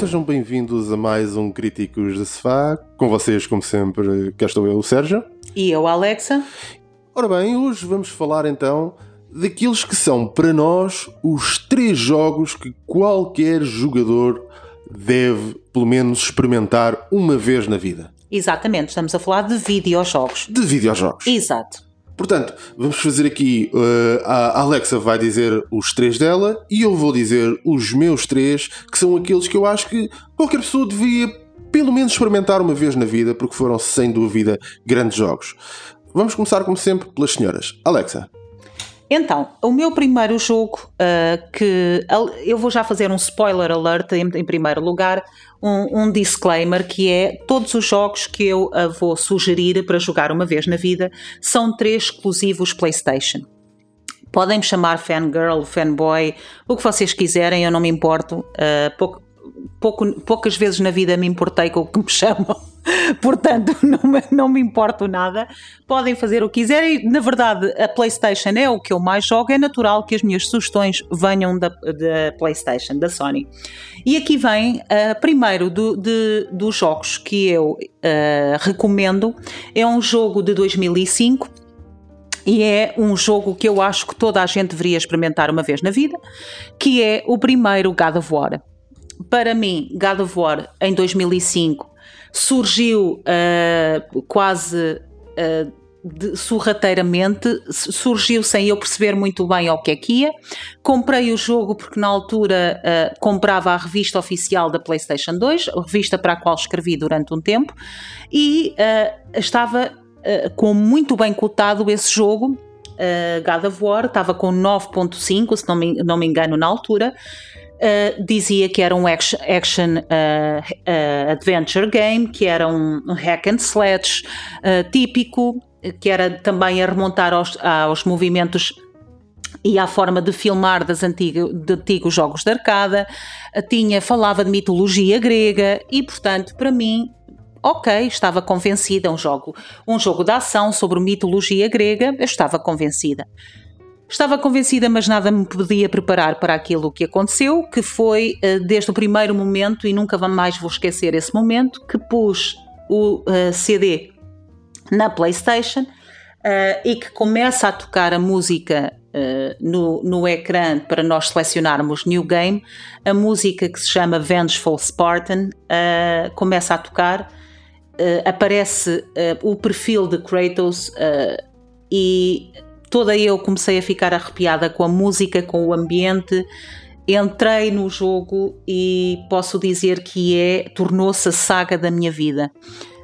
Sejam bem-vindos a mais um Críticos de Sofá. Com vocês, como sempre, cá estou eu, o Sérgio. E eu, Alexa? Ora bem, hoje vamos falar então daqueles que são para nós os três jogos que qualquer jogador deve, pelo menos, experimentar uma vez na vida. Exatamente, estamos a falar de videojogos. De videojogos. Exato. Portanto, vamos fazer aqui. uh, a Alexa vai dizer os três dela e eu vou dizer os meus três, que são aqueles que eu acho que qualquer pessoa devia pelo menos experimentar uma vez na vida, porque foram sem dúvida grandes jogos. Vamos começar, como sempre, pelas senhoras. Alexa, Então, o meu primeiro jogo, ah, que eu vou já fazer um spoiler alert em, em primeiro lugar, um, um disclaimer que é todos os jogos que eu ah, vou sugerir para jogar uma vez na vida são três exclusivos PlayStation. Podem me chamar fangirl, fanboy, o que vocês quiserem, eu não me importo. ah, pouco- pouco- poucas vezes na vida me importei com o que me chamam, portanto não me, não me importo nada. Podem fazer o que quiserem. Na verdade, a PlayStation é o que eu mais jogo, é natural que as minhas sugestões venham da, da PlayStation, da Sony. E aqui vem, ah, primeiro, do- de- dos jogos que eu ah, recomendo, é um jogo de 2005 e é um jogo que eu acho que toda a gente deveria experimentar uma vez na vida, que é o primeiro God of War. Para mim, God of War em 2005 surgiu ah, quase ah, de- sorrateiramente, surgiu sem eu perceber muito bem ao que é que ia. Comprei o jogo porque na altura ah, comprava a revista oficial da PlayStation 2, a revista para a qual escrevi durante um tempo, e estava com muito bem cotado esse jogo. ah, God of War estava com 9.5, se não me, não me engano, na altura. Uh, dizia que era um action, action, uh, adventure game, que era um, um hack and slash típico, que era também a remontar aos, aos movimentos e à forma de filmar das antiga, de antigos jogos de arcada, tinha, falava de mitologia grega e, portanto, para mim, ok, estava convencida, um jogo, um jogo de ação sobre mitologia grega, eu estava convencida. Estava convencida, mas nada me podia preparar para aquilo que aconteceu, que foi eh, desde o primeiro momento, e nunca mais vou esquecer esse momento, que pus o eh, CD na PlayStation eh, e que começa a tocar a música eh, no, no ecrã para nós selecionarmos New Game, a música que se chama Vengeful Spartan começa a tocar, aparece o perfil de Kratos e toda eu comecei a ficar arrepiada com a música, com o ambiente. Entrei no jogo e posso dizer que é tornou-se a saga da minha vida.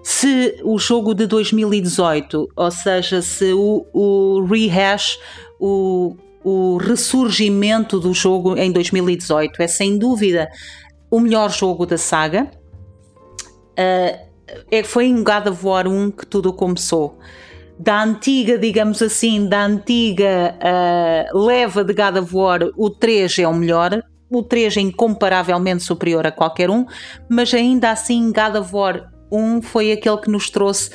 Se o jogo de 2018, ou seja, se o, o rehash, o, o ressurgimento do jogo em 2018 é sem dúvida o melhor jogo da saga, é, foi em God of War 1 que tudo começou. Da antiga, digamos assim, da antiga uh, leva de God of War, o 3 é o melhor. O 3 é incomparavelmente superior a qualquer um, mas ainda assim, God of War 1 foi aquele que nos trouxe.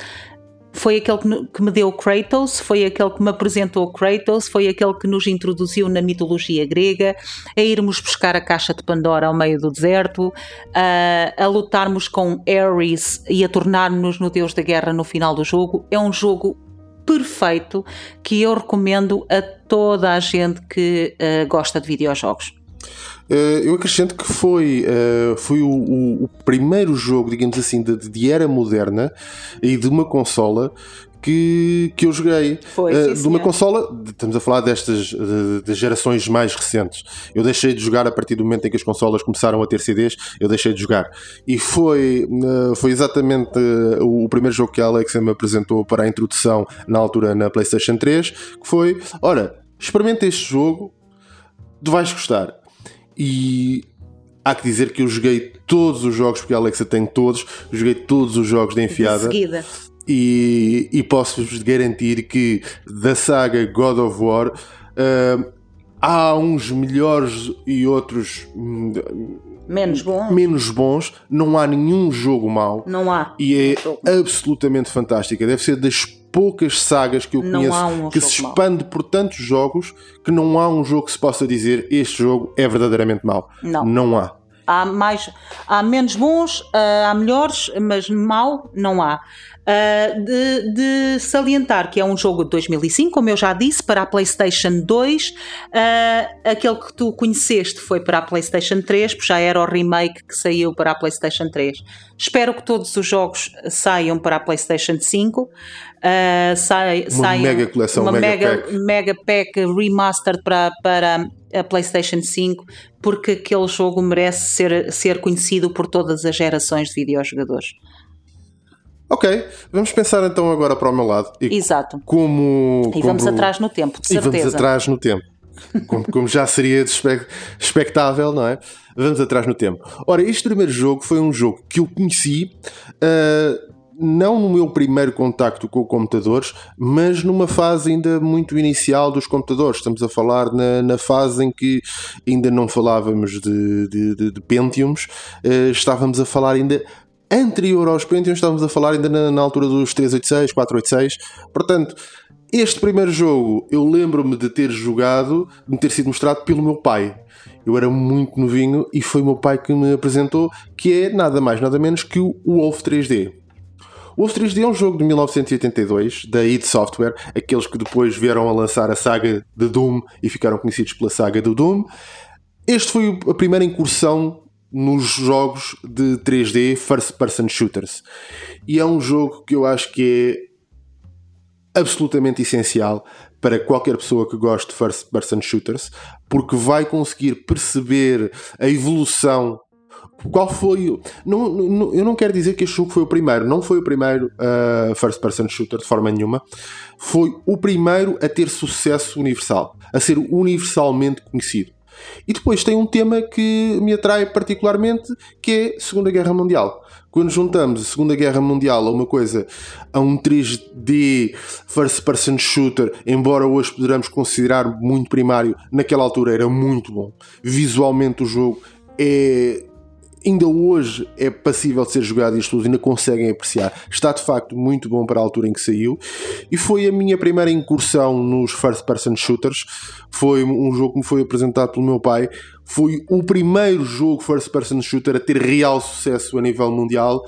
Foi aquele que, me deu Kratos, foi aquele que me apresentou Kratos, foi aquele que nos introduziu na mitologia grega, a irmos buscar a caixa de Pandora ao meio do deserto, a, a lutarmos com Ares e a tornar-nos no Deus da Guerra no final do jogo. É um jogo perfeito que eu recomendo a toda a gente que eh, gosta de videojogos. Eh, eu acrescento que foi, eh, foi o, o- o primeiro jogo, digamos assim, de, de era moderna e de uma consola que, que eu joguei. Foi, Eh, sim, de uma consola, de- estamos a falar destas eh, das gerações mais recentes. Eu deixei de jogar a partir do momento em que as consolas começaram a ter CDs, eu deixei de jogar. E foi, eh, foi exatamente o primeiro jogo que a Alexa me apresentou para a introdução na altura na PlayStation 3, que foi, ora, experimenta este jogo, tu vais gostar. E há que dizer que eu joguei todos os jogos, porque a Alexa tem todos, joguei todos os jogos de enfiada. De seguida. E, e posso-vos garantir que da saga God of War uh, há uns melhores e outros hum, menos bons. menos bons. Não há nenhum jogo mau. Não há. E é absolutamente fantástica. Deve ser das poucas sagas que eu Não conheço um que se mau. expande por tantos jogos que não há um jogo que se possa dizer este jogo é verdadeiramente mau. Não. Não há. Há, mais, há menos bons, há melhores, mas mau não há. Ah, de, de salientar que é um jogo de 2005, como eu já disse, para a PlayStation 2. Ah, aquele que tu conheceste foi para a PlayStation 3, porque já era o remake que saiu para a PlayStation 3. Espero que todos os jogos saiam para a PlayStation 5. Ah, sai, Uma saiam- mega coleção, uma mega mega, pack. mega pack remastered para, para a PlayStation 5, porque aquele jogo merece ser, ser conhecido por todas as gerações de videojogadores. Ok, vamos pensar então agora para o meu lado. E Exato. como. E vamos atrás no tempo, de E vamos certeza. atrás no tempo. Como, como já seria expectável, não é? Vamos atrás no tempo. Ora, este primeiro jogo foi um jogo que eu conheci. ah, não no meu primeiro contacto com computadores, mas numa fase ainda muito inicial dos computadores. Estamos a falar na, na fase em que ainda não falávamos de, de, de, de Pentiums, ah, estávamos a falar ainda anterior aos Pentiums, estávamos a falar ainda na, na altura dos 386, 486. Portanto, este primeiro jogo eu lembro-me de ter jogado, de ter sido mostrado pelo meu pai. Eu era muito novinho e foi o meu pai que me apresentou, que é nada mais, nada menos que o Wolf 3D. O Wolf 3D é um jogo de 1982 da id Software, aqueles que depois vieram a lançar a saga de Doom e ficaram conhecidos pela saga do Doom. Este foi a primeira incursão nos jogos de 3D First Person Shooters. E é um jogo que eu acho que é absolutamente essencial para qualquer pessoa que goste de First Person Shooters, porque vai conseguir perceber a evolução. Qual foi. Não, não- eu não quero dizer que este jogo foi o primeiro, não foi o primeiro uh, First Person Shooter de forma nenhuma. Foi o primeiro a ter sucesso universal, a ser universalmente conhecido. E depois tem um tema que me atrai particularmente, que é Segunda Guerra Mundial. Quando juntamos a Segunda Guerra Mundial a uma coisa, a um 3D first person shooter, embora hoje poderamos considerar muito primário, naquela altura era muito bom. Visualmente o jogo é ainda hoje é passível de ser jogado e as pessoas ainda conseguem apreciar. Está de facto muito bom para a altura em que saiu. E foi a minha primeira incursão nos first person shooters. Foi um jogo que me foi apresentado pelo meu pai. Foi o primeiro jogo first person shooter a ter real sucesso a nível mundial.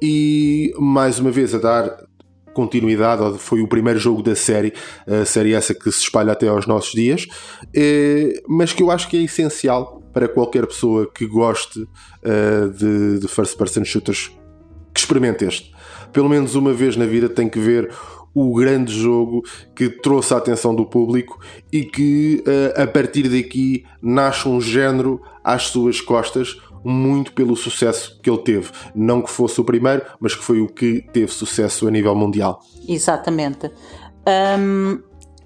E mais uma vez a dar continuidade, foi o primeiro jogo da série, a série essa que se espalha até aos nossos dias, eh, mas que eu acho que é essencial para qualquer pessoa que goste eh, de, de first person shooters que experimente este. Pelo menos uma vez na vida tem que ver o grande jogo que trouxe a atenção do público e que eh, a partir daqui nasce um género às suas costas muito pelo sucesso que ele teve. Não que fosse o primeiro, mas que foi o que teve sucesso a nível mundial. Exatamente. Um,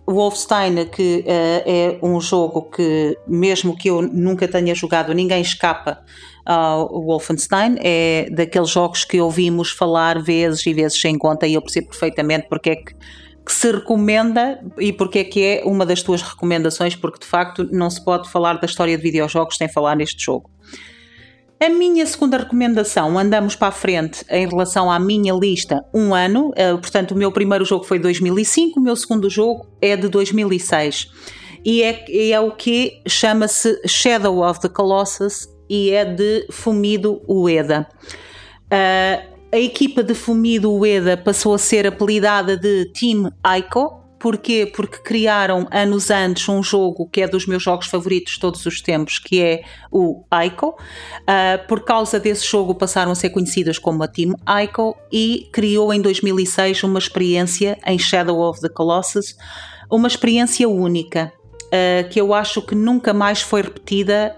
Wolfenstein, que eh, é um jogo que, mesmo que eu nunca tenha jogado, ninguém escapa ao Wolfenstein. É daqueles jogos que ouvimos falar vezes e vezes sem conta, e eu percebo perfeitamente porque é que, que se recomenda e porque é que é uma das tuas recomendações, porque de facto não se pode falar da história de videojogos sem falar neste jogo. A minha segunda recomendação, andamos para a frente em relação à minha lista, um ano, eh, portanto, o meu primeiro jogo foi 2005, o meu segundo jogo é de 2006. E é, é o que chama-se Shadow of the Colossus e é de Fumido Ueda. Ah, a equipa de Fumido Ueda passou a ser apelidada de Team Aiko. Porquê? Porque criaram anos antes um jogo que é dos meus jogos favoritos de todos os tempos, que é o Aiko. Ah, por causa desse jogo passaram a ser conhecidas como a Team Aiko e criou em 2006 uma experiência em Shadow of the Colossus, uma experiência única, ah, que eu acho que nunca mais foi repetida,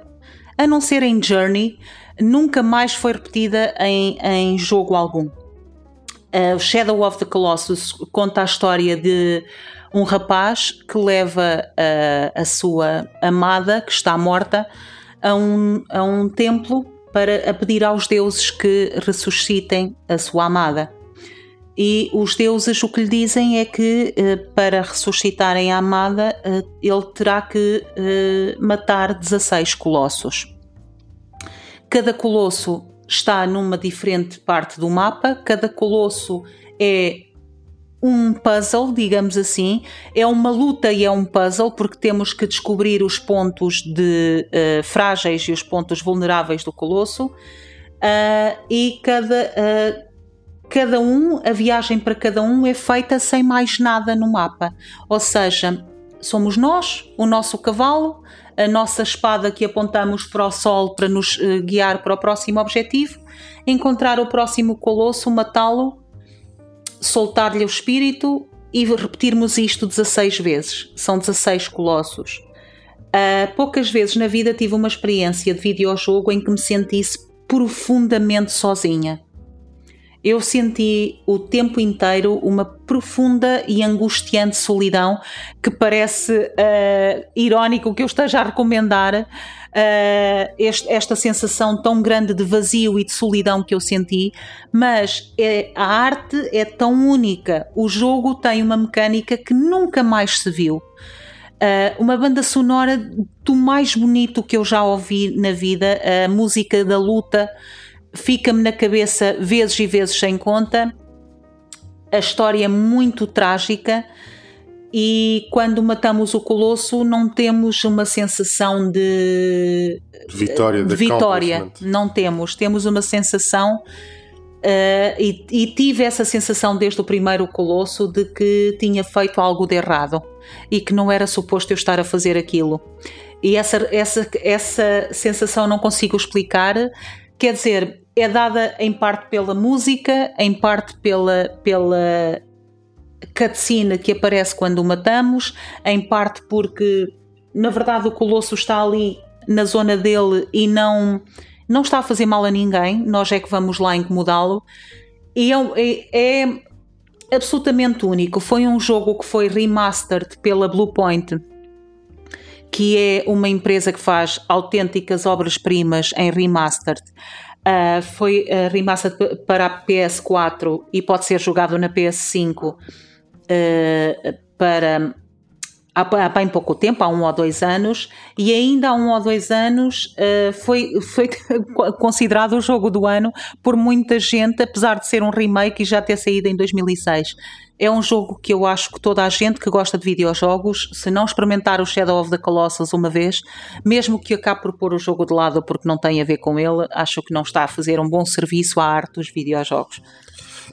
a não ser em Journey, nunca mais foi repetida em, em jogo algum. Uh, Shadow of the Colossus conta a história de um rapaz que leva a, a sua amada, que está morta, a um, a um templo para a pedir aos deuses que ressuscitem a sua amada. E os deuses o que lhe dizem é que eh, para ressuscitarem a amada eh, ele terá que eh, matar 16 colossos. Cada colosso está numa diferente parte do mapa, cada colosso é um puzzle, digamos assim, é uma luta e é um puzzle porque temos que descobrir os pontos de uh, frágeis e os pontos vulneráveis do colosso. Uh, e cada uh, cada um, a viagem para cada um é feita sem mais nada no mapa. Ou seja, somos nós, o nosso cavalo, a nossa espada que apontamos para o sol para nos uh, guiar para o próximo objetivo, encontrar o próximo colosso, matá-lo, soltar-lhe o espírito e repetirmos isto 16 vezes. São 16 colossos. Uh, poucas vezes na vida tive uma experiência de videojogo em que me sentisse profundamente sozinha eu senti o tempo inteiro uma profunda e angustiante solidão que parece uh, irónico que eu esteja a recomendar uh, este, esta sensação tão grande de vazio e de solidão que eu senti, mas é, a arte é tão única, o jogo tem uma mecânica que nunca mais se viu. Uh, uma banda sonora do mais bonito que eu já ouvi na vida, a música da luta, fica-me na cabeça vezes e vezes sem conta. A história é muito trágica e quando matamos o colosso não temos uma sensação de vitória, de vitória. não temos, temos uma sensação uh, e, e, tive essa sensação desde o primeiro colosso de que tinha feito algo de errado e que não era suposto eu estar a fazer aquilo e essa, essa, essa sensação não consigo explicar quer dizer, é dada em parte pela música, em parte pela, pela cutscene que aparece quando o matamos, em parte porque, na verdade, o Colosso está ali na zona dele e não, não está a fazer mal a ninguém, nós é que vamos lá incomodá-lo. E é, é, é absolutamente único. Foi um jogo que foi remastered pela Bluepoint, que é uma empresa que faz autênticas obras-primas em remastered. Uh, foi uh, remastered para a PS4 e pode ser jogado na PS5 uh, ah, para há, bem pouco tempo, há um ou dois anos, e ainda há um ou dois anos uh, foi, foi considerado o jogo do ano por muita gente, apesar de ser um remake e já ter saído em 2006. É um jogo que eu acho que toda a gente que gosta de videojogos, se não experimentar o Shadow of the Colossus uma vez, mesmo que acabe por pôr o jogo de lado porque não tem a ver com ele, acho que não está a fazer um bom serviço à arte dos videojogos.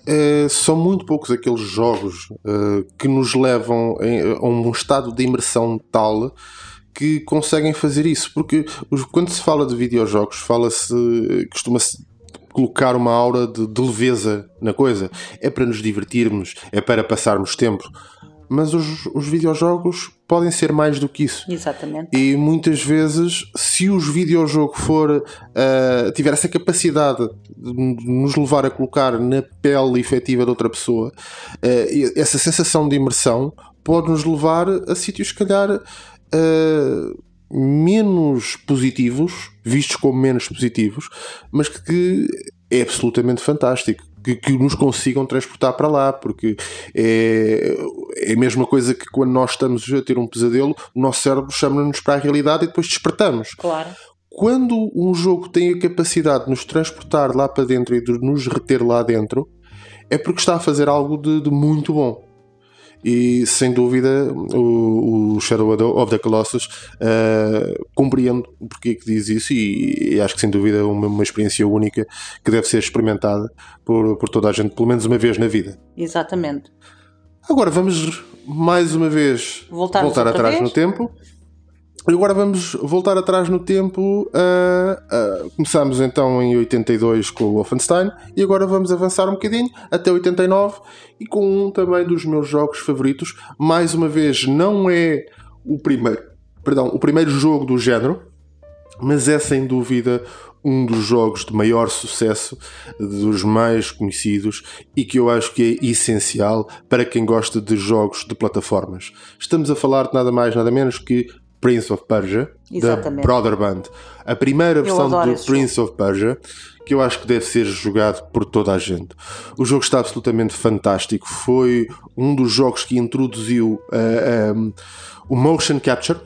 É, são muito poucos aqueles jogos uh, que nos levam a um estado de imersão tal que conseguem fazer isso, porque quando se fala de videojogos, fala-se, costuma-se colocar uma aura de, de leveza na coisa. É para nos divertirmos, é para passarmos tempo. Mas os, os videojogos podem ser mais do que isso. Exatamente. E muitas vezes, se os videojogo for uh, tiver essa capacidade de nos levar a colocar na pele efetiva de outra pessoa, uh, essa sensação de imersão pode nos levar a sítios, se calhar, uh, menos positivos, vistos como menos positivos, mas que é absolutamente fantástico. Que, que, nos consigam transportar para lá, porque é, é a mesma coisa que quando nós estamos a ter um pesadelo, o nosso cérebro chama-nos para a realidade e depois despertamos. Claro. Quando um jogo tem a capacidade de nos transportar lá para dentro e de nos reter lá dentro, é porque está a fazer algo de, de muito bom e sem dúvida o, o Shadow of the Colossus uh, compreendo o porquê que diz isso e, e acho que sem dúvida é uma, uma, experiência única que deve ser experimentada por, por toda a gente, pelo menos uma vez na vida. Exatamente. Agora vamos mais uma vez voltar atrás vez? no tempo agora vamos voltar atrás no tempo. Uh, uh, começamos então em 82 com o Wolfenstein e agora vamos avançar um bocadinho até 89 e com um também dos meus jogos favoritos. Mais uma vez, não é o primeiro, perdão, o primeiro jogo do género, mas é sem dúvida um dos jogos de maior sucesso, dos mais conhecidos e que eu acho que é essencial para quem gosta de jogos de plataformas. Estamos a falar de nada mais, nada menos que Prince of Persia, Exatamente. da Brother A primeira versão adoro do Prince of Persia, que eu acho que deve ser jogado por toda a gente. O jogo está absolutamente fantástico. Foi um dos jogos que introduziu uh, um, o motion capture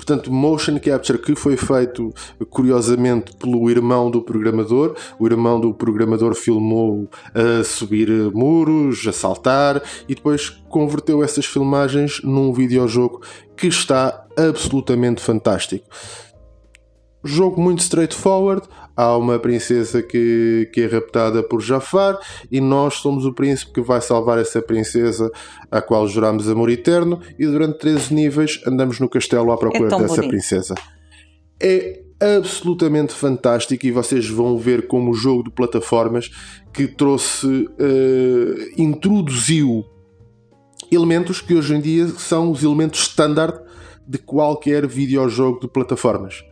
Portanto, motion capture que foi feito curiosamente pelo irmão do programador. O irmão do programador filmou a subir muros, a saltar e depois converteu essas filmagens num videojogo que está absolutamente fantástico. Jogo muito straightforward, há uma princesa que, que é raptada por Jafar e nós somos o príncipe que vai salvar essa princesa a qual juramos amor eterno e durante 13 níveis andamos no castelo à procura é dessa bonito. princesa. É absolutamente fantástico e vocês vão ver como o jogo de plataformas que trouxe, uh, introduziu elementos que hoje em dia são os elementos standard de qualquer videojogo de plataformas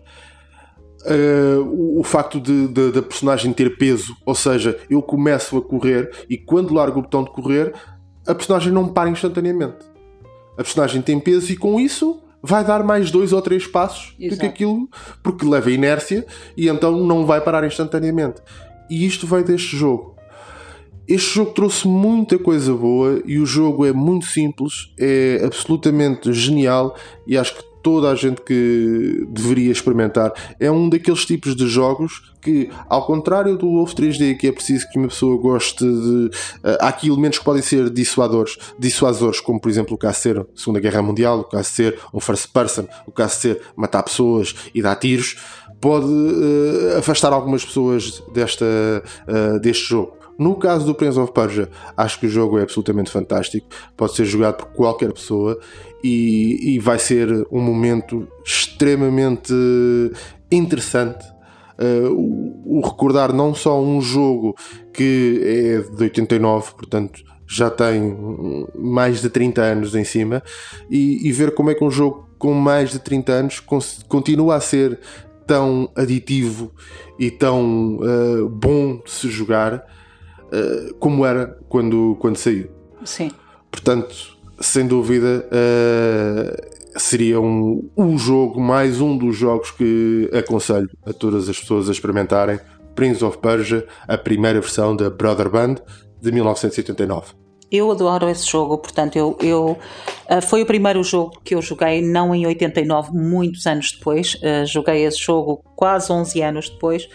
Uh, o, o, facto da personagem ter peso, ou seja, eu começo a correr e quando largo o botão de correr, a personagem não para instantaneamente. A personagem tem peso e com isso vai dar mais dois ou três passos Exato. do que aquilo, porque leva inércia e então não vai parar instantaneamente. E isto vai deste jogo. Este jogo trouxe muita coisa boa e o jogo é muito simples, é absolutamente genial e acho que toda a gente que deveria experimentar. É um daqueles tipos de jogos que, ao contrário do Wolf 3D, que é preciso que uma pessoa goste de. Uh, há aqui elementos que podem ser dissuadores, dissuasores, como por exemplo o caso de ser Segunda Guerra Mundial, o caso de ser um first person, o caso de ser matar pessoas e dar tiros, pode uh, afastar algumas pessoas desta, uh, deste jogo. No caso do Prince of Persia, acho que o jogo é absolutamente fantástico, pode ser jogado por qualquer pessoa e, e vai ser um momento extremamente interessante. Uh, o, o, recordar não só um jogo que é de 89, portanto já tem mais de 30 anos em cima, e, e ver como é que um jogo com mais de 30 anos continua a ser tão aditivo e tão uh, bom de se jogar uh, como era quando, quando saiu. Sim. Portanto, sem dúvida, uh, seria um, um jogo, mais um dos jogos que aconselho a todas as pessoas a experimentarem. Prince of Persia, a primeira versão da Brother Band de 1989. Eu adoro esse jogo, portanto, eu, eu uh, foi o primeiro jogo que eu joguei, não em 89, muitos anos depois. Uh, joguei esse jogo quase 11 anos depois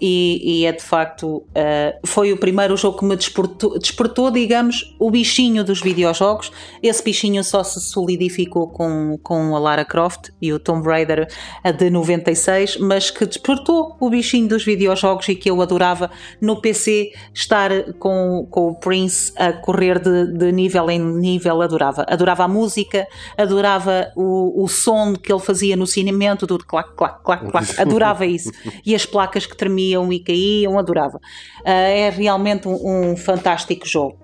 e, e é de facto uh, foi o primeiro jogo que me despertou, despertou, digamos, o bichinho dos videojogos. Esse bichinho só se solidificou com, com a Lara Croft e o Tomb Raider de 96, mas que despertou o bichinho dos videojogos e que eu adorava no PC estar com, com o Prince a correr de, de nível em nível, adorava. Adorava a música, adorava o, o som que ele fazia no cinema do clac, clac, clac, clac, adorava isso. E as placas que tremiam e caíam, adorava. Uh, é realmente um, um fantástico jogo.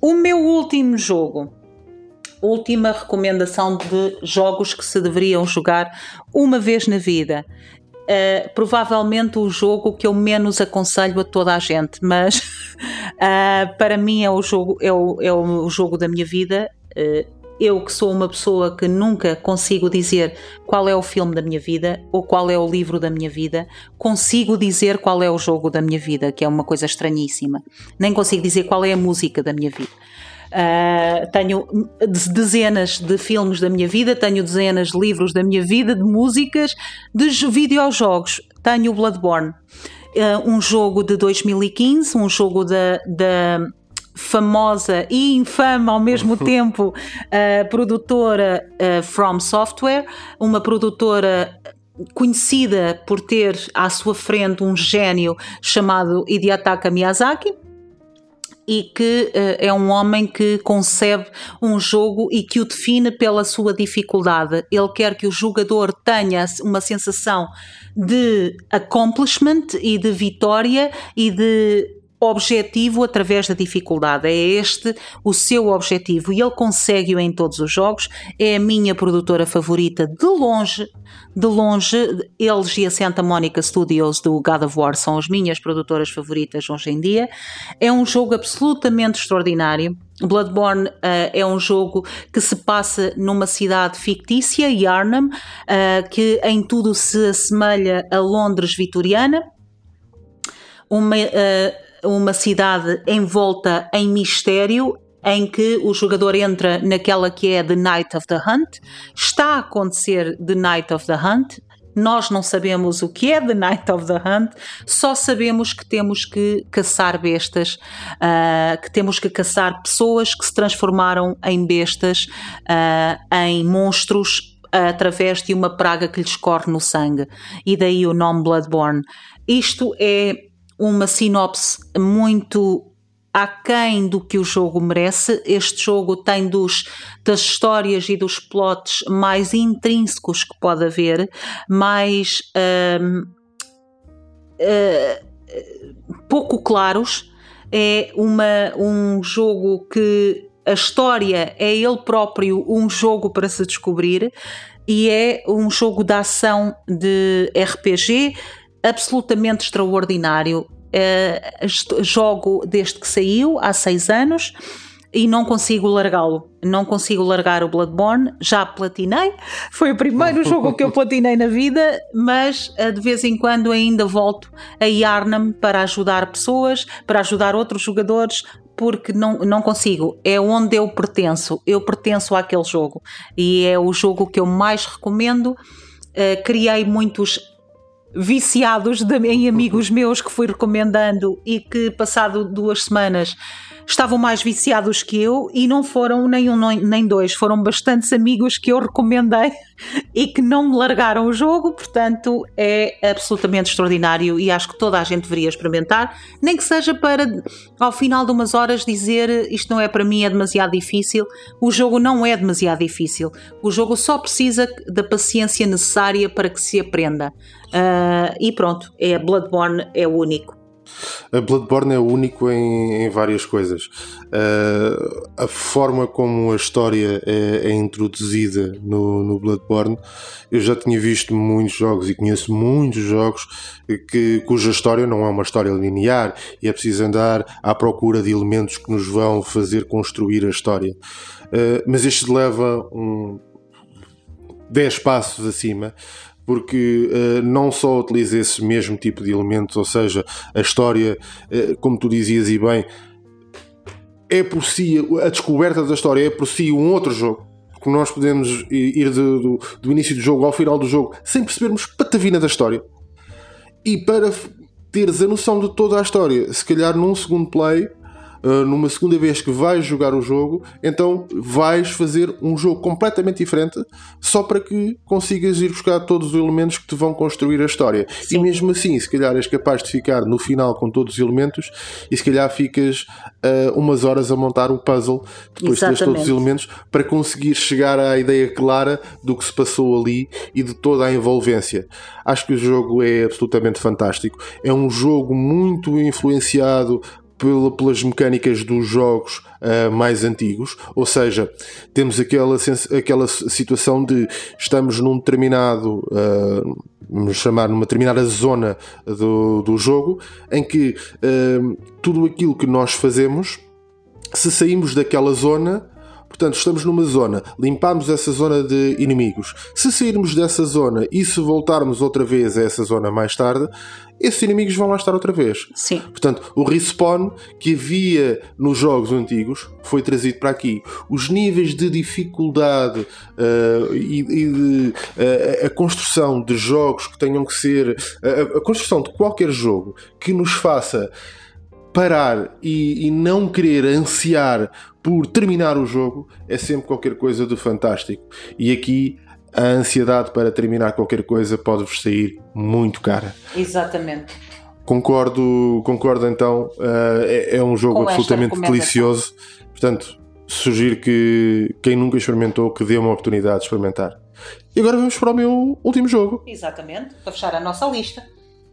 O meu último jogo, última recomendação de jogos que se deveriam jogar uma vez na vida. Uh, provavelmente o jogo que eu menos aconselho a toda a gente, mas uh, para mim é o jogo, é o, é o jogo da minha vida. Uh, eu que sou uma pessoa que nunca consigo dizer qual é o filme da minha vida ou qual é o livro da minha vida, consigo dizer qual é o jogo da minha vida, que é uma coisa estranhíssima. Nem consigo dizer qual é a música da minha vida. Uh, tenho dezenas de filmes da minha vida, tenho dezenas de livros da minha vida, de músicas, de videojogos. Tenho Bloodborne, uh, um jogo de 2015, um jogo da famosa e infame ao mesmo tempo uh, produtora uh, From Software, uma produtora conhecida por ter à sua frente um gênio chamado Hidetaka Miyazaki e que uh, é um homem que concebe um jogo e que o define pela sua dificuldade. Ele quer que o jogador tenha uma sensação de accomplishment e de vitória e de objetivo através da dificuldade. É este o seu objetivo e ele consegue-o em todos os jogos. É a minha produtora favorita de longe. De longe, eles e a Santa Monica Studios do God of War são as minhas produtoras favoritas hoje em dia. É um jogo absolutamente extraordinário. Bloodborne uh, é um jogo que se passa numa cidade fictícia, Yarnam, uh, que em tudo se assemelha a Londres vitoriana. Uma, uh, uma cidade envolta em mistério, em que o jogador entra naquela que é The Night of the Hunt. Está a acontecer The Night of the Hunt. Nós não sabemos o que é The Night of the Hunt, só sabemos que temos que caçar bestas, uh, que temos que caçar pessoas que se transformaram em bestas, uh, em monstros, uh, através de uma praga que lhes corre no sangue. E daí o nome Bloodborne. Isto é uma sinopse muito aquém do que o jogo merece. Este jogo tem dos, das histórias e dos plots mais intrínsecos que pode haver, mais uh, pouco claros. É uma, um jogo que a história é ele próprio um jogo para se descobrir e é um jogo de ação de RPG absolutamente extraordinário. Uh, jogo desde que saiu, há seis anos, e não consigo largá-lo. Não consigo largar o Bloodborne. Já platinei, foi o primeiro jogo que eu platinei na vida, mas uh, de vez em quando ainda volto a Yarnam para ajudar pessoas, para ajudar outros jogadores, porque não, não consigo. É onde eu pertenço. Eu pertenço àquele jogo. E é o jogo que eu mais recomendo. Uh, criei muitos viciados de, em amigos meus que fui recomendando e que, passado duas semanas, estavam mais viciados que eu e não foram nem um nem dois, foram bastantes amigos que eu recomendei e que não me largaram o jogo, portanto é absolutamente extraordinário e acho que toda a gente deveria experimentar, nem que seja para ao final de umas horas dizer isto não é para mim, é demasiado difícil. O jogo não é demasiado difícil, o jogo só precisa da paciência necessária para que se aprenda. Uh, e pronto, é Bloodborne é o único. A Bloodborne é único em, em várias coisas. Uh, a forma como a história é, é introduzida no, no, Bloodborne, eu já tinha visto muitos jogos e conheço muitos jogos que, cuja história não é uma história linear e é preciso andar à procura de elementos que nos vão fazer construir a história. Uh, mas este leva um 10 passos acima porque uh, não só utiliza esse mesmo tipo de elementos, ou seja, a história, uh, como tu dizias e bem, é por si, a descoberta da história é por si um outro jogo. Que nós podemos ir do, do, do início do jogo ao final do jogo sem percebermos patavina da história. E para teres a noção de toda a história, se calhar num segundo play, numa segunda vez que vais jogar o jogo, então vais fazer um jogo completamente diferente só para que consigas ir buscar todos os elementos que te vão construir a história. Sim. E mesmo assim, se calhar és capaz de ficar no final com todos os elementos e se calhar ficas uh, umas horas a montar o puzzle depois de todos os elementos para conseguir chegar à ideia clara do que se passou ali e de toda a envolvência. Acho que o jogo é absolutamente fantástico. É um jogo muito influenciado pelas mecânicas dos jogos uh, mais antigos, ou seja, temos aquela, aquela situação de estamos num determinado, uh, vamos chamar numa determinada zona do, do jogo, em que uh, tudo aquilo que nós fazemos, se saímos daquela zona, Portanto, estamos numa zona, limpamos essa zona de inimigos. Se sairmos dessa zona e se voltarmos outra vez a essa zona mais tarde, esses inimigos vão lá estar outra vez. Sim. Portanto, o respawn que havia nos jogos antigos foi trazido para aqui. Os níveis de dificuldade uh, e, e de, uh, a construção de jogos que tenham que ser. Uh, a construção de qualquer jogo que nos faça parar e, e, não querer ansiar por terminar o jogo é sempre qualquer coisa de fantástico. E aqui a ansiedade para terminar qualquer coisa pode-vos sair muito cara. Exatamente. Concordo, concordo então. Uh, é, é, um jogo Com absolutamente delicioso. Portanto, sugiro que quem nunca experimentou que dê uma oportunidade de experimentar. E agora vamos para o meu último jogo. Exatamente, para fechar a nossa lista.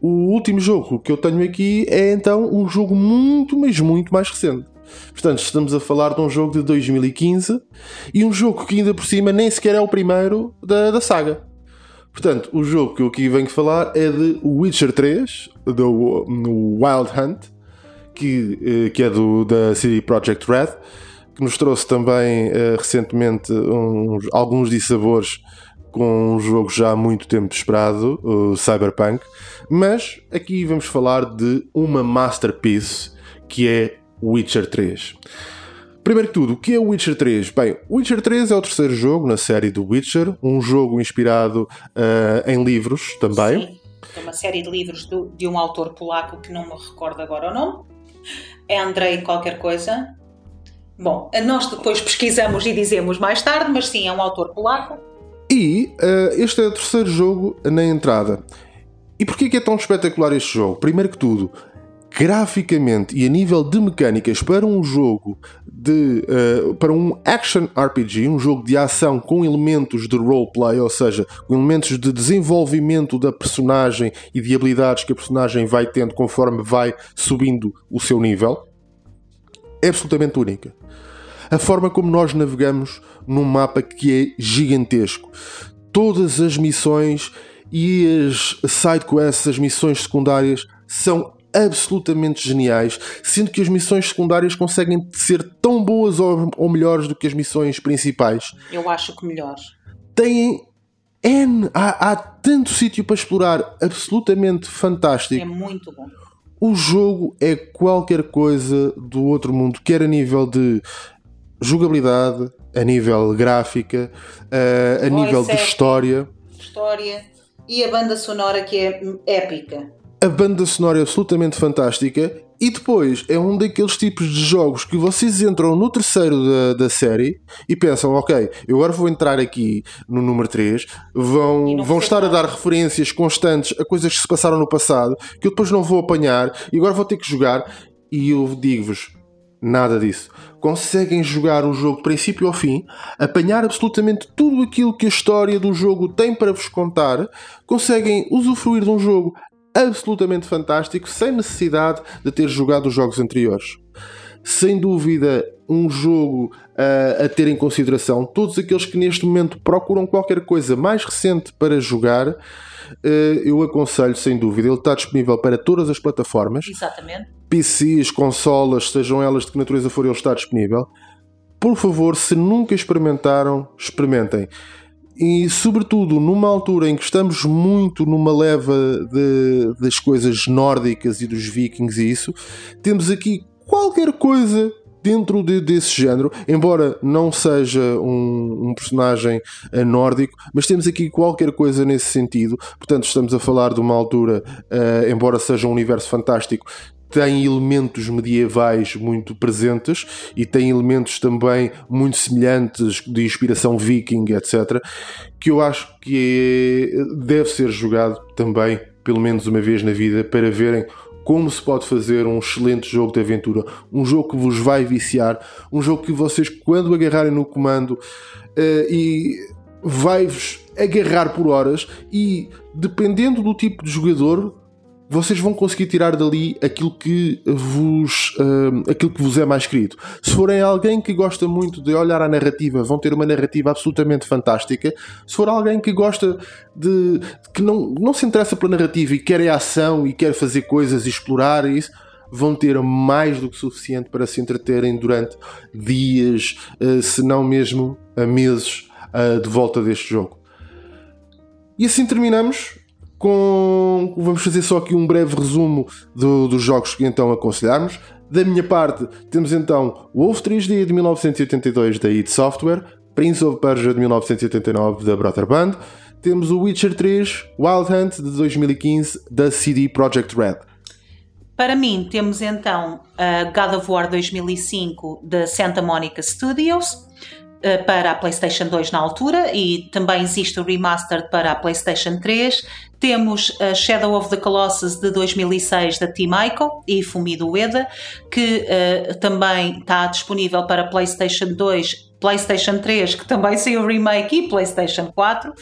o último jogo que eu tenho aqui é então um jogo muito, mas muito mais recente. Portanto, estamos a falar de um jogo de 2015 e um jogo que ainda por cima nem sequer é o primeiro da, da saga. Portanto, o jogo que eu aqui venho falar é de Witcher 3, do Wild Hunt, que, eh, que é do, da CD Projekt Red, que nos trouxe também uh, recentemente uns, alguns dissabores com um jogo já há muito tempo esperado, o Cyberpunk, mas aqui vamos falar de uma masterpiece que é Witcher 3. Primeiro que tudo, o que é o Witcher 3? Bem, o Witcher 3 é o terceiro jogo na série do Witcher, um jogo inspirado uh, em livros também. Sim, é uma série de livros do, de um autor polaco que não me recordo agora o nome. É Andrei qualquer coisa. Bom, nós depois pesquisamos e dizemos mais tarde, mas sim, é um autor polaco. E uh, este é o terceiro jogo na entrada. E porquê que é tão espetacular este jogo? Primeiro que tudo, graficamente e a nível de mecânicas para um jogo de uh, para um action RPG, um jogo de ação com elementos de roleplay, ou seja, com elementos de desenvolvimento da personagem e de habilidades que a personagem vai tendo conforme vai subindo o seu nível, é absolutamente única. A forma como nós navegamos num mapa que é gigantesco. Todas as missões e as side quests, as missões secundárias, são absolutamente geniais, sendo que as missões secundárias conseguem ser tão boas ou, ou melhores do que as missões principais. Eu acho que melhores. Têm N, há, há tanto sítio para explorar, absolutamente fantástico. É muito bom. O jogo é qualquer coisa do outro mundo, quer a nível de jogabilidade, a nível gráfica, uh, a nível de história. História e a banda sonora que é épica a banda sonora é absolutamente fantástica e depois é um daqueles tipos de jogos que vocês entram no terceiro da, da série e pensam, ok, eu agora vou entrar aqui no número 3, vão, vão estar a dar referências constantes a coisas que se passaram no passado, que eu depois não vou apanhar e agora vou ter que jogar. E eu digo-vos, nada disso. Conseguem jogar o jogo princípio ao fim, apanhar absolutamente tudo aquilo que a história do jogo tem para vos contar, conseguem usufruir de um jogo absolutamente fantástico, sem necessidade de ter jogado os jogos anteriores. Sem dúvida, um jogo uh, a ter em consideração. Todos aqueles que neste momento procuram qualquer coisa mais recente para jogar, uh, eu aconselho sem dúvida. Ele está disponível para todas as plataformas. Exatamente. PCs, consolas, sejam elas de que natureza for, ele está disponível. Por favor, se nunca experimentaram, experimentem e sobretudo numa altura em que estamos muito numa leva de, das coisas nórdicas e dos vikings e isso, temos aqui qualquer coisa dentro de, desse género, embora não seja um, um, personagem eh, nórdico, mas temos aqui qualquer coisa nesse sentido. Portanto, estamos a falar de uma altura, uh, embora seja um universo fantástico, tem elementos medievais muito presentes e tem elementos também muito semelhantes de inspiração viking, etc. Que eu acho que é, deve ser jogado também, pelo menos uma vez na vida, para verem como se pode fazer um excelente jogo de aventura, um jogo que vos vai viciar, um jogo que vocês, quando agarrarem no comando uh, e vai-vos agarrar por horas e dependendo do tipo de jogador vocês vão conseguir tirar dali aquilo que vos, uh, aquilo que vos é mais querido. Se forem alguém que gosta muito de olhar a narrativa, vão ter uma narrativa absolutamente fantástica. Se for alguém que gosta de. que não, não se interessa pela narrativa e quer a ação e quer fazer coisas e explorar isso vão ter mais do que suficiente para se entreterem durante dias, uh, se não mesmo meses, uh, de volta deste jogo. E assim terminamos com. Vamos fazer só aqui um breve resumo do, dos jogos que então aconselharmos. Da minha parte, temos então Wolf 3D de 1982 da id Software, Prince of Persia de 1989 da Brother Band, temos o Witcher 3 Wild Hunt de 2015 da CD Projekt Red. Para mim, temos então a God of War 2005 da Santa Monica Studios, para a PlayStation 2 na altura e também existe o remastered para a PlayStation 3. Temos a Shadow of the Colossus de 2006 da Team Ico e Fumido Ueda, que uh, também está disponível para PlayStation 2 PlayStation 3, que também saiu remake, e PlayStation 4, uh,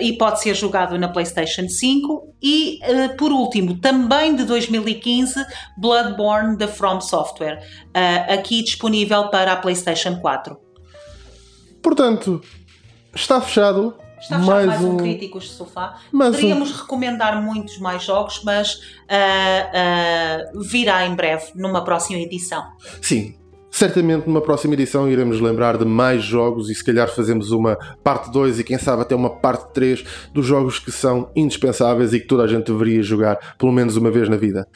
e pode ser jogado na PlayStation 5. E, uh, por último, também de 2015, Bloodborne da From Software, aqui disponível para a PlayStation 4. Portanto, está fechado. Está fechado mais, mais um, um Críticos de Sofá. Mais Poderíamos um... recomendar muitos mais jogos, mas virá em breve, numa próxima edição. Sim, Certamente numa próxima edição iremos lembrar de mais jogos e se calhar fazemos uma parte 2 e quem sabe até uma parte 3 dos jogos que são indispensáveis e que toda a gente deveria jogar pelo menos uma vez na vida.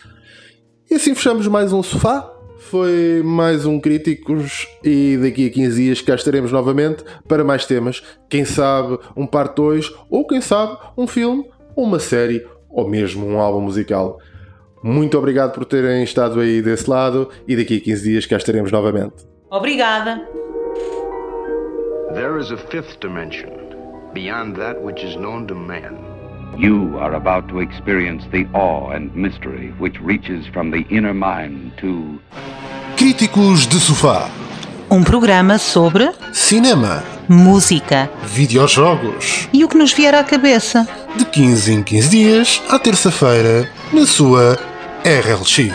E assim fechamos mais um sofá. Foi mais um Críticos e daqui a 15 dias cá estaremos novamente para mais temas. Quem sabe um parte 2 ou quem sabe um filme, ou uma série ou mesmo um álbum musical. Muito obrigado por terem estado aí desse lado e daqui a 15 dias cá estaremos novamente. Obrigada. There is a fifth dimension beyond that which is known to man. You are about to experience the awe and mystery which reaches from the inner mind to Críticos de Sofá. Um programa sobre cinema, música, videojogos e o que nos vier à cabeça. De 15 em 15 dias, à terça-feira, na sua RLX.